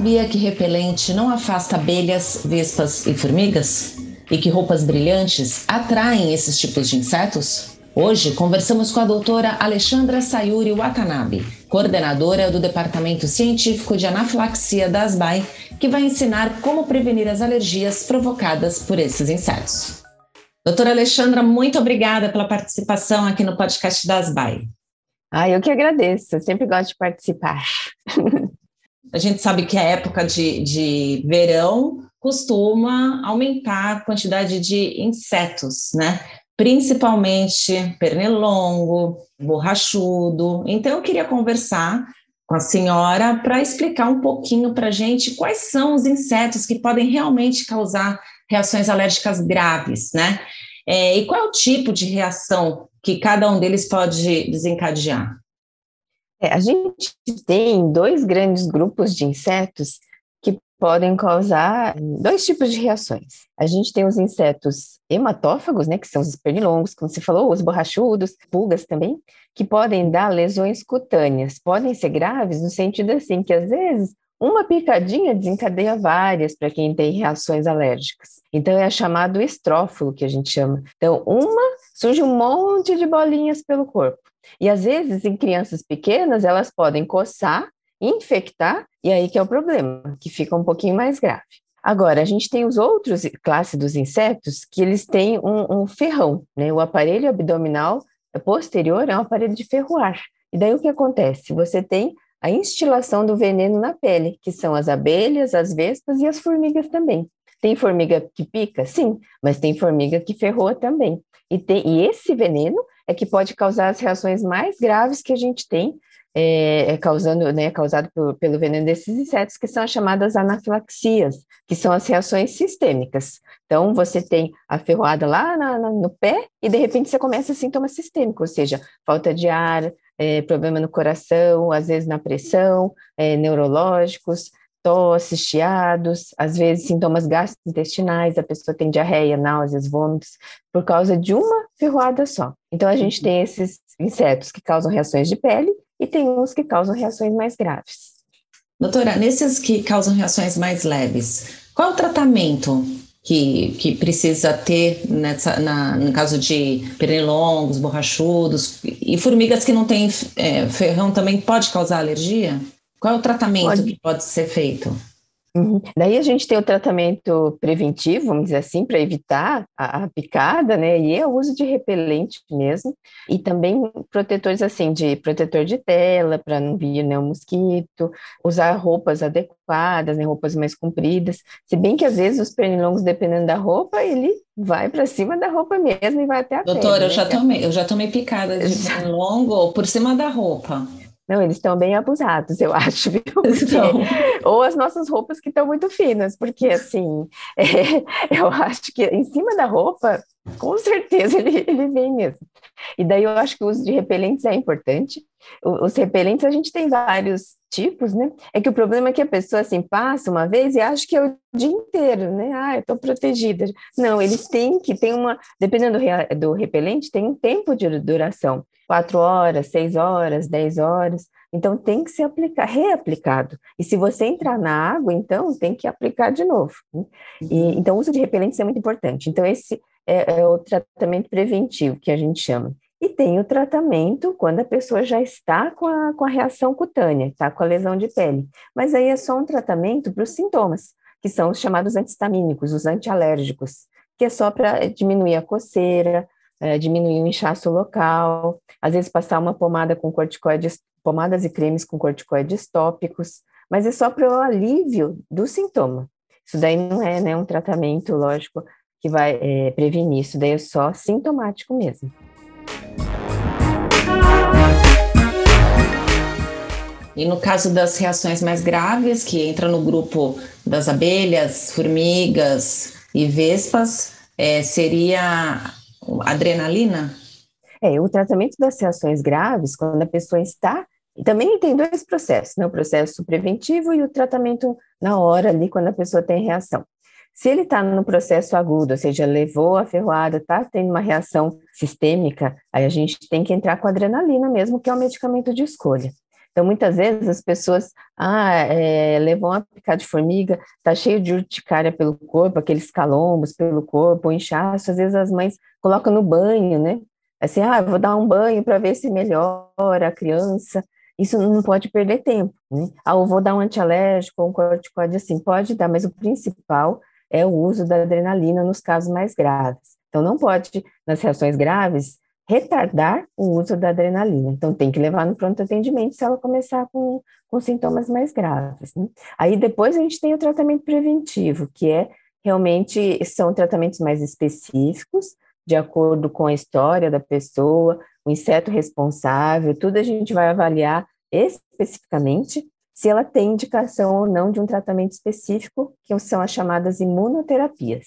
sabia que repelente não afasta abelhas, vespas e formigas? E que roupas brilhantes atraem esses tipos de insetos? Hoje conversamos com a doutora Alexandra Sayuri Watanabe, coordenadora do Departamento Científico de Anafilaxia da ASBAI, que vai ensinar como prevenir as alergias provocadas por esses insetos. Doutora Alexandra, muito obrigada pela participação aqui no podcast da ASBAI. Ah, eu que agradeço, eu sempre gosto de participar. A gente sabe que a época de, de verão costuma aumentar a quantidade de insetos, né? Principalmente pernilongo, borrachudo. Então, eu queria conversar com a senhora para explicar um pouquinho para a gente quais são os insetos que podem realmente causar reações alérgicas graves, né? É, e qual é o tipo de reação que cada um deles pode desencadear? É, a gente tem dois grandes grupos de insetos que podem causar dois tipos de reações. A gente tem os insetos hematófagos, né, que são os pernilongos, como você falou, os borrachudos, pulgas também, que podem dar lesões cutâneas. Podem ser graves no sentido assim que às vezes uma picadinha desencadeia várias para quem tem reações alérgicas. Então é chamado estrófilo que a gente chama. Então uma surge um monte de bolinhas pelo corpo. E às vezes, em crianças pequenas, elas podem coçar, infectar, e aí que é o problema, que fica um pouquinho mais grave. Agora, a gente tem os outros classes dos insetos que eles têm um, um ferrão, né? O aparelho abdominal posterior é um aparelho de ferroar. E daí o que acontece? Você tem a instilação do veneno na pele, que são as abelhas, as vespas e as formigas também. Tem formiga que pica? Sim, mas tem formiga que ferroa também. E, tem, e esse veneno é que pode causar as reações mais graves que a gente tem, é, é causando, né, causado pelo, pelo veneno desses insetos, que são as chamadas anafilaxias, que são as reações sistêmicas. Então, você tem a ferroada lá na, na, no pé e, de repente, você começa sintoma sistêmico, ou seja, falta de ar, é, problema no coração, às vezes na pressão, é, neurológicos, tosse, chiados, às vezes sintomas gastrointestinais, a pessoa tem diarreia, náuseas, vômitos, por causa de uma ferroada só. Então, a gente tem esses insetos que causam reações de pele e tem uns que causam reações mais graves. Doutora, nesses que causam reações mais leves, qual é o tratamento que, que precisa ter nessa, na, no caso de pernilongos, borrachudos e formigas que não têm é, ferrão também pode causar alergia? Qual é o tratamento pode. que pode ser feito? Uhum. Daí a gente tem o tratamento preventivo, vamos dizer assim, para evitar a, a, picada, né? E é o uso de repelente mesmo, e também protetores assim, de protetor de tela, para não vir né, o mosquito, usar roupas adequadas, né, roupas mais compridas. Se bem que às vezes os pernilongos, dependendo da roupa, ele vai para cima da roupa mesmo e vai até a Doutora, pele, eu, né? já tomei, eu já tomei picada de pernilongo por cima da roupa. Não, eles estão bem abusados, eu acho, viu? Porque, ou as nossas roupas que estão muito finas, porque assim, é, eu acho que em cima da roupa, com certeza ele, ele vem mesmo. E daí eu acho que o uso de repelentes é importante. Os repelentes a gente tem vários tipos, né? É que o problema é que a pessoa assim passa uma vez e acha que é o dia inteiro, né? Ah, eu estou protegida. Não, eles têm que tem uma, dependendo do, do repelente, tem um tempo de duração quatro horas, seis horas, dez horas. Então tem que ser aplicado, reaplicado. E se você entrar na água, então tem que aplicar de novo. Né? E, uhum. então o uso de repelentes é muito importante. Então esse é, é, o tratamento preventivo que a gente chama. E tem o tratamento quando a pessoa já está com a, com a reação cutânea, está com a lesão de pele. Mas aí é só um tratamento para os sintomas, que são os chamados antistamínicos, os antialérgicos, que é só para diminuir a coceira, é, diminuir o inchaço local, às vezes passar uma pomada com corticoides, pomadas e cremes com corticoides tópicos, mas é só para o alívio do sintoma. Isso daí não é né, um tratamento, lógico, que vai é, prevenir, isso daí é só sintomático mesmo. E no caso das reações mais graves, que entra no grupo das abelhas, formigas e vespas, é, seria adrenalina? É, o tratamento das reações graves, quando a pessoa está. Também tem dois processos, né? O processo preventivo e o tratamento na hora ali, quando a pessoa tem reação. Se ele está no processo agudo, ou seja, levou a ferroada, está tendo uma reação sistêmica, aí a gente tem que entrar com adrenalina mesmo, que é o medicamento de escolha. Então, muitas vezes as pessoas, ah, é, levam uma picada de formiga, está cheio de urticária pelo corpo, aqueles calombos pelo corpo, inchaço, às vezes as mães colocam no banho, né? Assim, ah, vou dar um banho para ver se melhora a criança. Isso não pode perder tempo, né? Ah, eu vou dar um antialérgico, um corticoide, assim, pode dar, mas o principal é o uso da adrenalina nos casos mais graves. Então, não pode, nas reações graves, retardar o uso da adrenalina. Então, tem que levar no pronto atendimento se ela começar com, com sintomas mais graves. Né? Aí, depois, a gente tem o tratamento preventivo, que é realmente são tratamentos mais específicos, de acordo com a história da pessoa, o inseto responsável, tudo a gente vai avaliar especificamente se ela tem indicação ou não de um tratamento específico, que são as chamadas imunoterapias.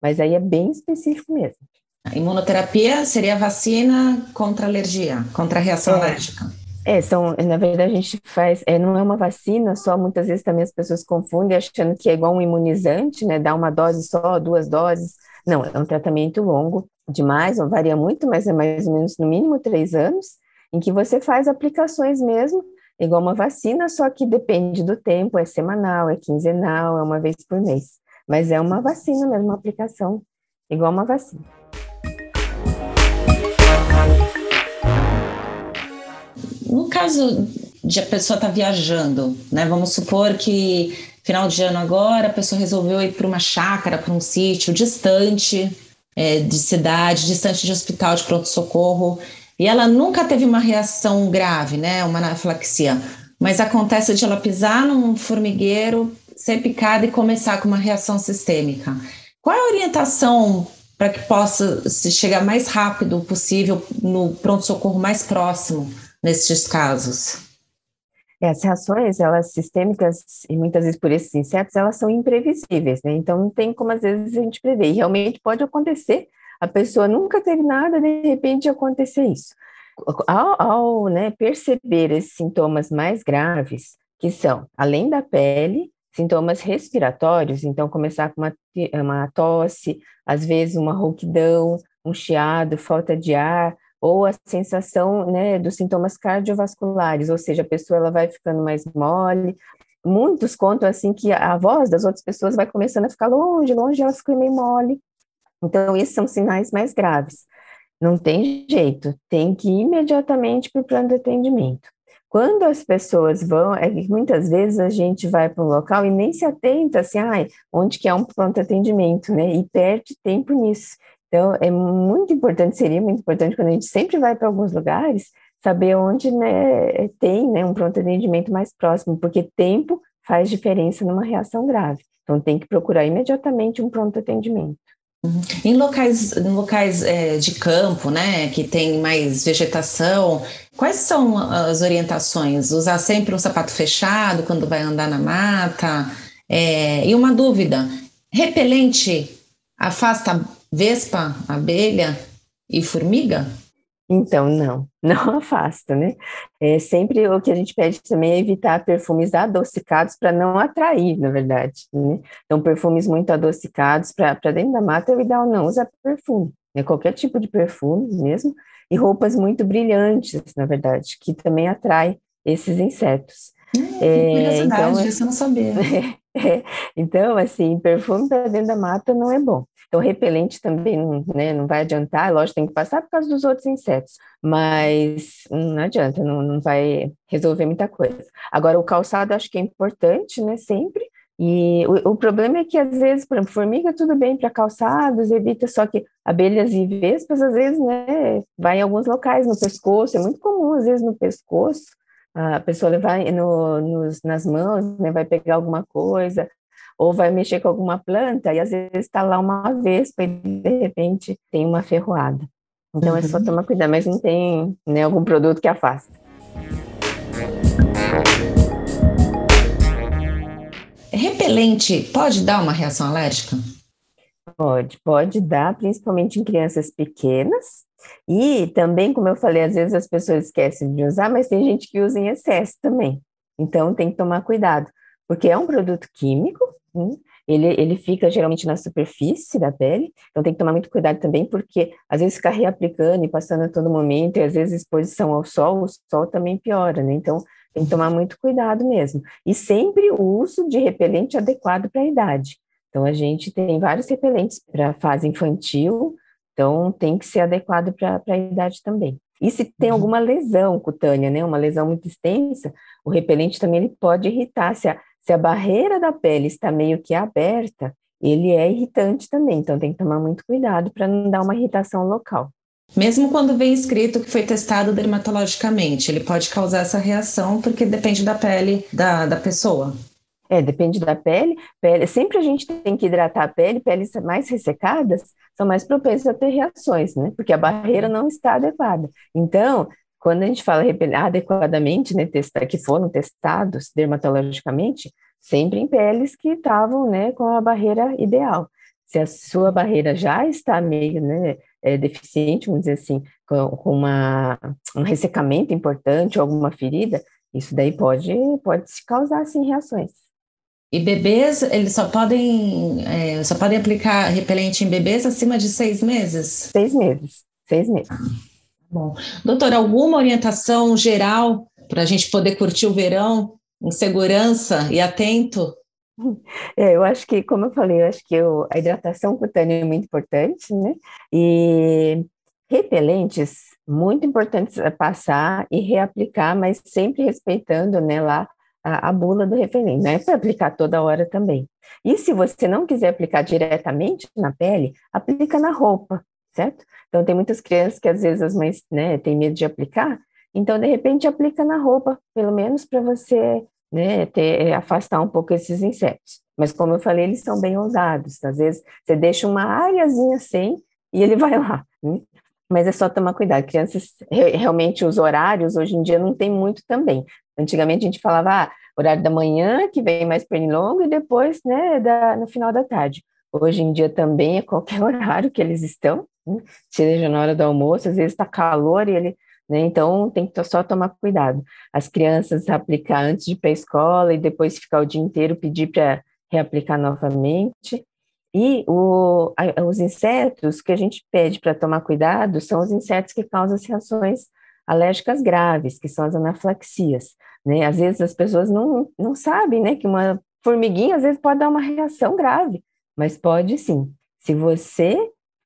Mas aí é bem específico mesmo. A imunoterapia seria vacina contra alergia, contra reação é, alérgica. É, são, na verdade a gente faz, é, não é uma vacina só, muitas vezes também as pessoas confundem achando que é igual um imunizante, né, dá uma dose só, duas doses. Não, é um tratamento longo demais, varia muito, mas é mais ou menos no mínimo três anos, em que você faz aplicações mesmo, igual uma vacina, só que depende do tempo, é semanal, é quinzenal, é uma vez por mês. Mas é uma vacina mesmo, uma aplicação, igual uma vacina. No caso de a pessoa estar tá viajando, né? Vamos supor que final de ano agora a pessoa resolveu ir para uma chácara, para um sítio distante é, de cidade, distante de hospital de pronto-socorro, e ela nunca teve uma reação grave, né? Uma anafilaxia. Mas acontece de ela pisar num formigueiro, ser picada e começar com uma reação sistêmica. Qual é a orientação para que possa se chegar mais rápido possível no pronto-socorro mais próximo nesses casos? É, as reações, elas sistêmicas, e muitas vezes por esses insetos, elas são imprevisíveis, né? Então, não tem como, às vezes, a gente prever. E realmente pode acontecer, a pessoa nunca teve nada, de repente acontecer isso. Ao, ao né, perceber esses sintomas mais graves, que são, além da pele, sintomas respiratórios, então começar com uma, uma tosse, às vezes uma rouquidão, um chiado, falta de ar, ou a sensação né, dos sintomas cardiovasculares, ou seja, a pessoa ela vai ficando mais mole. Muitos contam assim que a voz das outras pessoas vai começando a ficar longe, longe, ela fica meio mole. Então, esses são sinais mais graves. Não tem jeito, tem que ir imediatamente para o plano de atendimento. Quando as pessoas vão, é que muitas vezes a gente vai para um local e nem se atenta assim, ai, onde que é um pronto atendimento, né? E perde tempo nisso. Então, é muito importante, seria muito importante quando a gente sempre vai para alguns lugares, saber onde né, tem né, um pronto atendimento mais próximo, porque tempo faz diferença numa reação grave. Então, tem que procurar imediatamente um pronto atendimento. Uhum. Em locais, em locais é, de campo, né, que tem mais vegetação, quais são as orientações? Usar sempre um sapato fechado quando vai andar na mata? É, e uma dúvida: repelente afasta vespa, abelha e formiga? Então, não, não afasta, né? É, sempre o que a gente pede também é evitar perfumes adocicados para não atrair, na verdade. Né? Então, perfumes muito adocicados para dentro da mata é o ideal não usar perfume, né? qualquer tipo de perfume mesmo, e roupas muito brilhantes, na verdade, que também atrai esses insetos. Hum, é, então, isso eu não sabia. É, então, assim, perfume para dentro da mata não é bom. Então, repelente também né, não vai adiantar, lógico, tem que passar por causa dos outros insetos, mas não adianta, não, não vai resolver muita coisa. Agora, o calçado acho que é importante, né, sempre, e o, o, problema é que, às vezes, por exemplo, formiga tudo bem para calçados, evita, só que abelhas e vespas, às vezes, né, vai em alguns locais, no pescoço, é muito comum, às vezes, no pescoço, a pessoa levar no, nos, nas mãos, né, vai pegar alguma coisa, ou vai mexer com alguma planta e às vezes está lá uma vespa e de repente tem uma ferroada. Então uhum. é só uhum. tomar cuidado, mas não tem né, algum produto que afasta. Repelente pode dar uma reação alérgica? Pode, pode dar, principalmente em crianças pequenas. E também, como eu falei, às vezes as pessoas esquecem de usar, mas tem gente que usa em excesso também. Então tem que tomar cuidado, porque é um produto químico Hum? ele, ele fica geralmente na superfície da pele, então tem que tomar muito cuidado também, porque às vezes ficar reaplicando e passando a todo momento, e às vezes exposição ao sol, o sol também piora, né? Então tem que tomar muito cuidado mesmo. E sempre o uso de repelente adequado para a idade. Então a gente tem vários repelentes para a fase infantil, então tem que ser adequado para a idade também. E se tem uhum. alguma lesão cutânea, né, uma lesão muito extensa, o repelente também ele pode irritar. Se a, se a barreira da pele está meio que aberta, ele é irritante também, então tem que tomar muito cuidado para não dar uma irritação local. Mesmo quando vem escrito que foi testado dermatologicamente, ele pode causar essa reação porque depende da pele da, da pessoa. É, depende da pele. pele. Sempre a gente tem que hidratar a pele, peles mais ressecadas são mais propensas a ter reações, né? Porque a barreira não está adequada. Então, quando a gente fala adequadamente, né, testar, que foram testados dermatologicamente, sempre em peles que estavam, né, com a barreira ideal. Se a sua barreira já está meio, né, é, deficiente, vamos dizer assim, com, com uma, um ressecamento importante, alguma ferida, isso daí pode, pode causar, sim, reações. E bebês, eles só podem, é, só podem aplicar repelente em bebês acima de seis meses? Seis meses, seis meses. Bom, doutor, alguma orientação geral para a gente poder curtir o verão em segurança e atento? É, eu acho que, como eu falei, eu acho que eu, a hidratação cutânea é muito importante, né? E repelentes muito importantes a passar e reaplicar, mas sempre respeitando, né, lá a, a bula do repelente, não é para aplicar toda hora também. E se você não quiser aplicar diretamente na pele, aplica na roupa, certo? Então, tem muitas crianças que às vezes as mães né, têm medo de aplicar, então, de repente, aplica na roupa, pelo menos para você né, ter, é, afastar um pouco esses insetos. Mas, como eu falei, eles são bem ousados. Às vezes, você deixa uma áreazinha sem e ele vai lá. Né? Mas é só tomar cuidado. Crianças, realmente, os horários, hoje em dia, não tem muito também. Antigamente, a gente falava, ah, horário da manhã, que vem mais pernilongo, e depois, né, da, no final da tarde. Hoje em dia também é qualquer horário que eles estão, né? seja na hora do almoço, às vezes está calor e ele, né? Então tem que só tomar cuidado. As crianças aplicar antes de ir para a escola e depois ficar o dia inteiro pedir para reaplicar novamente. E o, a, os insetos que a gente pede para tomar cuidado são os insetos que causam as reações alérgicas graves, que são as anafilaxias. Né? Às vezes as pessoas não, não sabem né, que uma formiguinha às vezes pode dar uma reação grave mas pode sim. Se você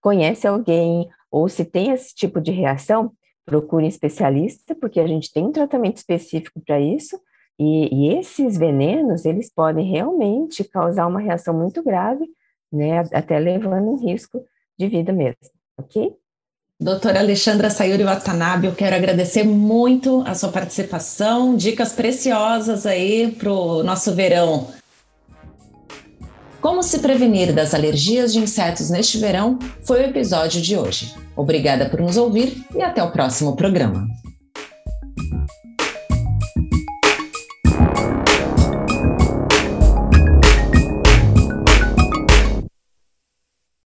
conhece alguém ou se tem esse tipo de reação, procure um especialista, porque a gente tem um tratamento específico para isso, e, e, esses venenos, eles podem realmente causar uma reação muito grave, né, até levando um risco de vida mesmo, ok? Doutora Alexandra Sayuri Watanabe, eu quero agradecer muito a sua participação, dicas preciosas aí para o nosso verão. Como se prevenir das alergias de insetos neste verão foi o episódio de hoje. Obrigada por nos ouvir e até o próximo programa.